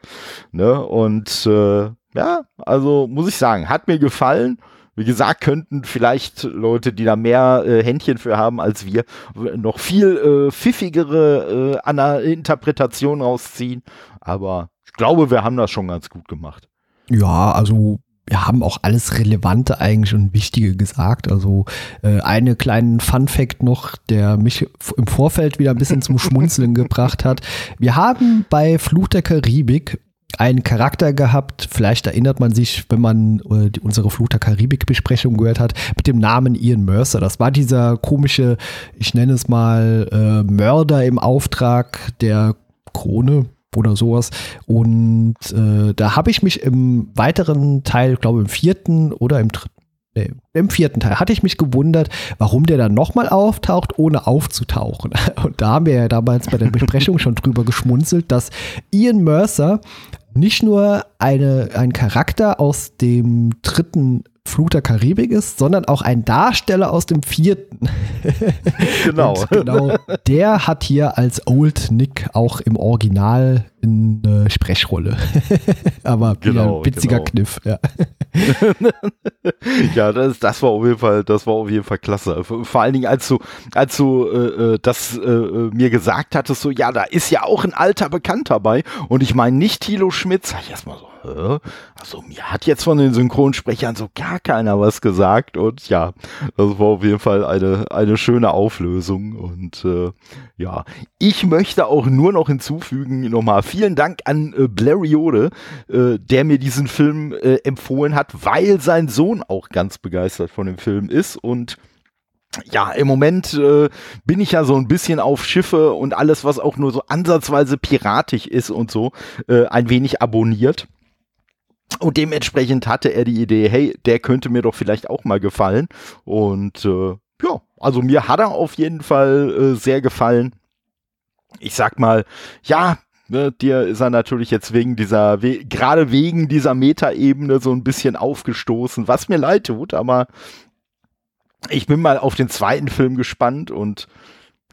Speaker 1: Ne? Und äh, ja, also muss ich sagen, hat mir gefallen. Wie gesagt, könnten vielleicht Leute, die da mehr äh, Händchen für haben als wir, noch viel äh, pfiffigere äh, Interpretationen rausziehen. Aber ich glaube, wir haben das schon ganz gut gemacht.
Speaker 2: Ja, also wir haben auch alles Relevante eigentlich und Wichtige gesagt. Also äh, einen kleinen Fun Fact noch, der mich im Vorfeld wieder ein bisschen zum Schmunzeln *laughs* gebracht hat. Wir haben bei Fluch der Karibik einen Charakter gehabt, vielleicht erinnert man sich, wenn man äh, die, unsere Flut der Karibik-Besprechung gehört hat, mit dem Namen Ian Mercer. Das war dieser komische, ich nenne es mal, äh, Mörder im Auftrag der Krone oder sowas. Und äh, da habe ich mich im weiteren Teil, glaube im vierten oder im dritten, Im vierten Teil hatte ich mich gewundert, warum der dann nochmal auftaucht, ohne aufzutauchen. *laughs* Und da haben wir ja damals bei der Besprechung schon drüber geschmunzelt, dass Ian Mercer nicht nur eine, ein Charakter aus dem dritten Flut der Karibik ist, sondern auch ein Darsteller aus dem vierten. *laughs*
Speaker 1: Genau.
Speaker 2: genau. Der hat hier als Old Nick auch im Original eine Sprechrolle. *laughs* Aber genau, ein witziger genau. Kniff, ja. *laughs*
Speaker 1: ja, das, das war auf jeden Fall, das war auf jeden Fall klasse. Vor allen Dingen, als du, als du äh, äh das äh, äh, mir gesagt hattest, so, ja, da ist ja auch ein alter Bekannter bei. Und ich meine nicht Thilo Schmidt, sag ich erstmal so, also mir hat jetzt von den Synchronsprechern so gar keiner was gesagt und ja, das war auf jeden Fall eine, eine schöne Auflösung und äh, ja, ich möchte auch nur noch hinzufügen, nochmal vielen Dank an äh, Blariode, äh, der mir diesen Film äh, empfohlen hat, weil sein Sohn auch ganz begeistert von dem Film ist und ja, im Moment äh, bin ich ja so ein bisschen auf Schiffe und alles, was auch nur so ansatzweise piratisch ist und so, äh, ein wenig abonniert. Und dementsprechend hatte er die Idee, hey, der könnte mir doch vielleicht auch mal gefallen. Und äh, ja, also mir hat er auf jeden Fall äh, sehr gefallen. Ich sag mal, ja, ne, dir ist er natürlich jetzt wegen dieser, we gerade wegen dieser Metaebene so ein bisschen aufgestoßen, was mir leid tut, aber ich bin mal auf den zweiten Film gespannt und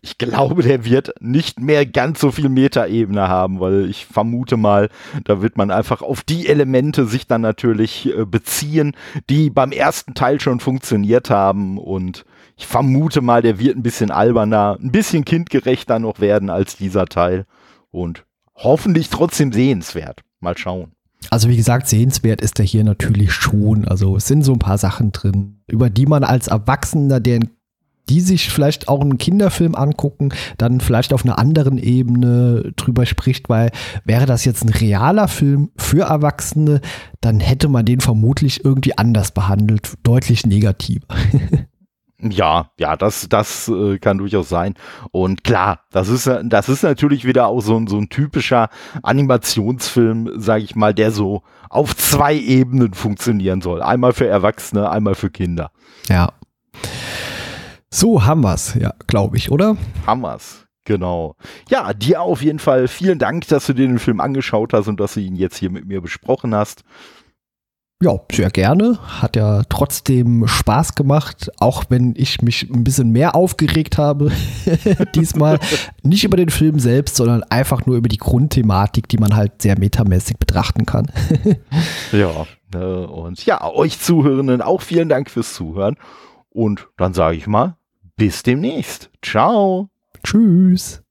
Speaker 1: ich glaube, der wird nicht mehr ganz so viel Metaebene haben, weil ich vermute mal, da wird man einfach auf die Elemente sich dann natürlich äh, beziehen, die beim ersten Teil schon funktioniert haben und ich vermute mal, der wird ein bisschen alberner, ein bisschen kindgerechter noch werden als dieser Teil und hoffentlich trotzdem sehenswert. Mal schauen.
Speaker 2: Also wie gesagt, sehenswert ist er hier natürlich schon. Also es sind so ein paar Sachen drin, über die man als Erwachsener, der ein die sich vielleicht auch einen Kinderfilm angucken, dann vielleicht auf einer anderen Ebene drüber spricht, weil wäre das jetzt ein realer Film für Erwachsene, dann hätte man den vermutlich irgendwie anders behandelt, deutlich negativer. *laughs*
Speaker 1: Ja, ja, das, das äh, kann durchaus sein. Und klar, das ist, das ist natürlich wieder auch so ein, so ein typischer Animationsfilm, sage ich mal, der so auf zwei Ebenen funktionieren soll. Einmal für Erwachsene, einmal für Kinder.
Speaker 2: Ja. So haben wir's, ja, glaube ich, oder?
Speaker 1: Haben wir's. Genau. Ja, dir auf jeden Fall vielen Dank, dass du dir den Film angeschaut hast und dass du ihn jetzt hier mit mir besprochen hast.
Speaker 2: Ja, sehr gerne. Hat ja trotzdem Spaß gemacht, auch wenn ich mich ein bisschen mehr aufgeregt habe. *laughs* Diesmal nicht über den Film selbst, sondern einfach nur über die Grundthematik, die man halt sehr metamäßig betrachten kann. *laughs*
Speaker 1: ja, ne, und ja, euch Zuhörenden auch vielen Dank fürs Zuhören. Und dann sage ich mal, bis demnächst. Ciao.
Speaker 2: Tschüss.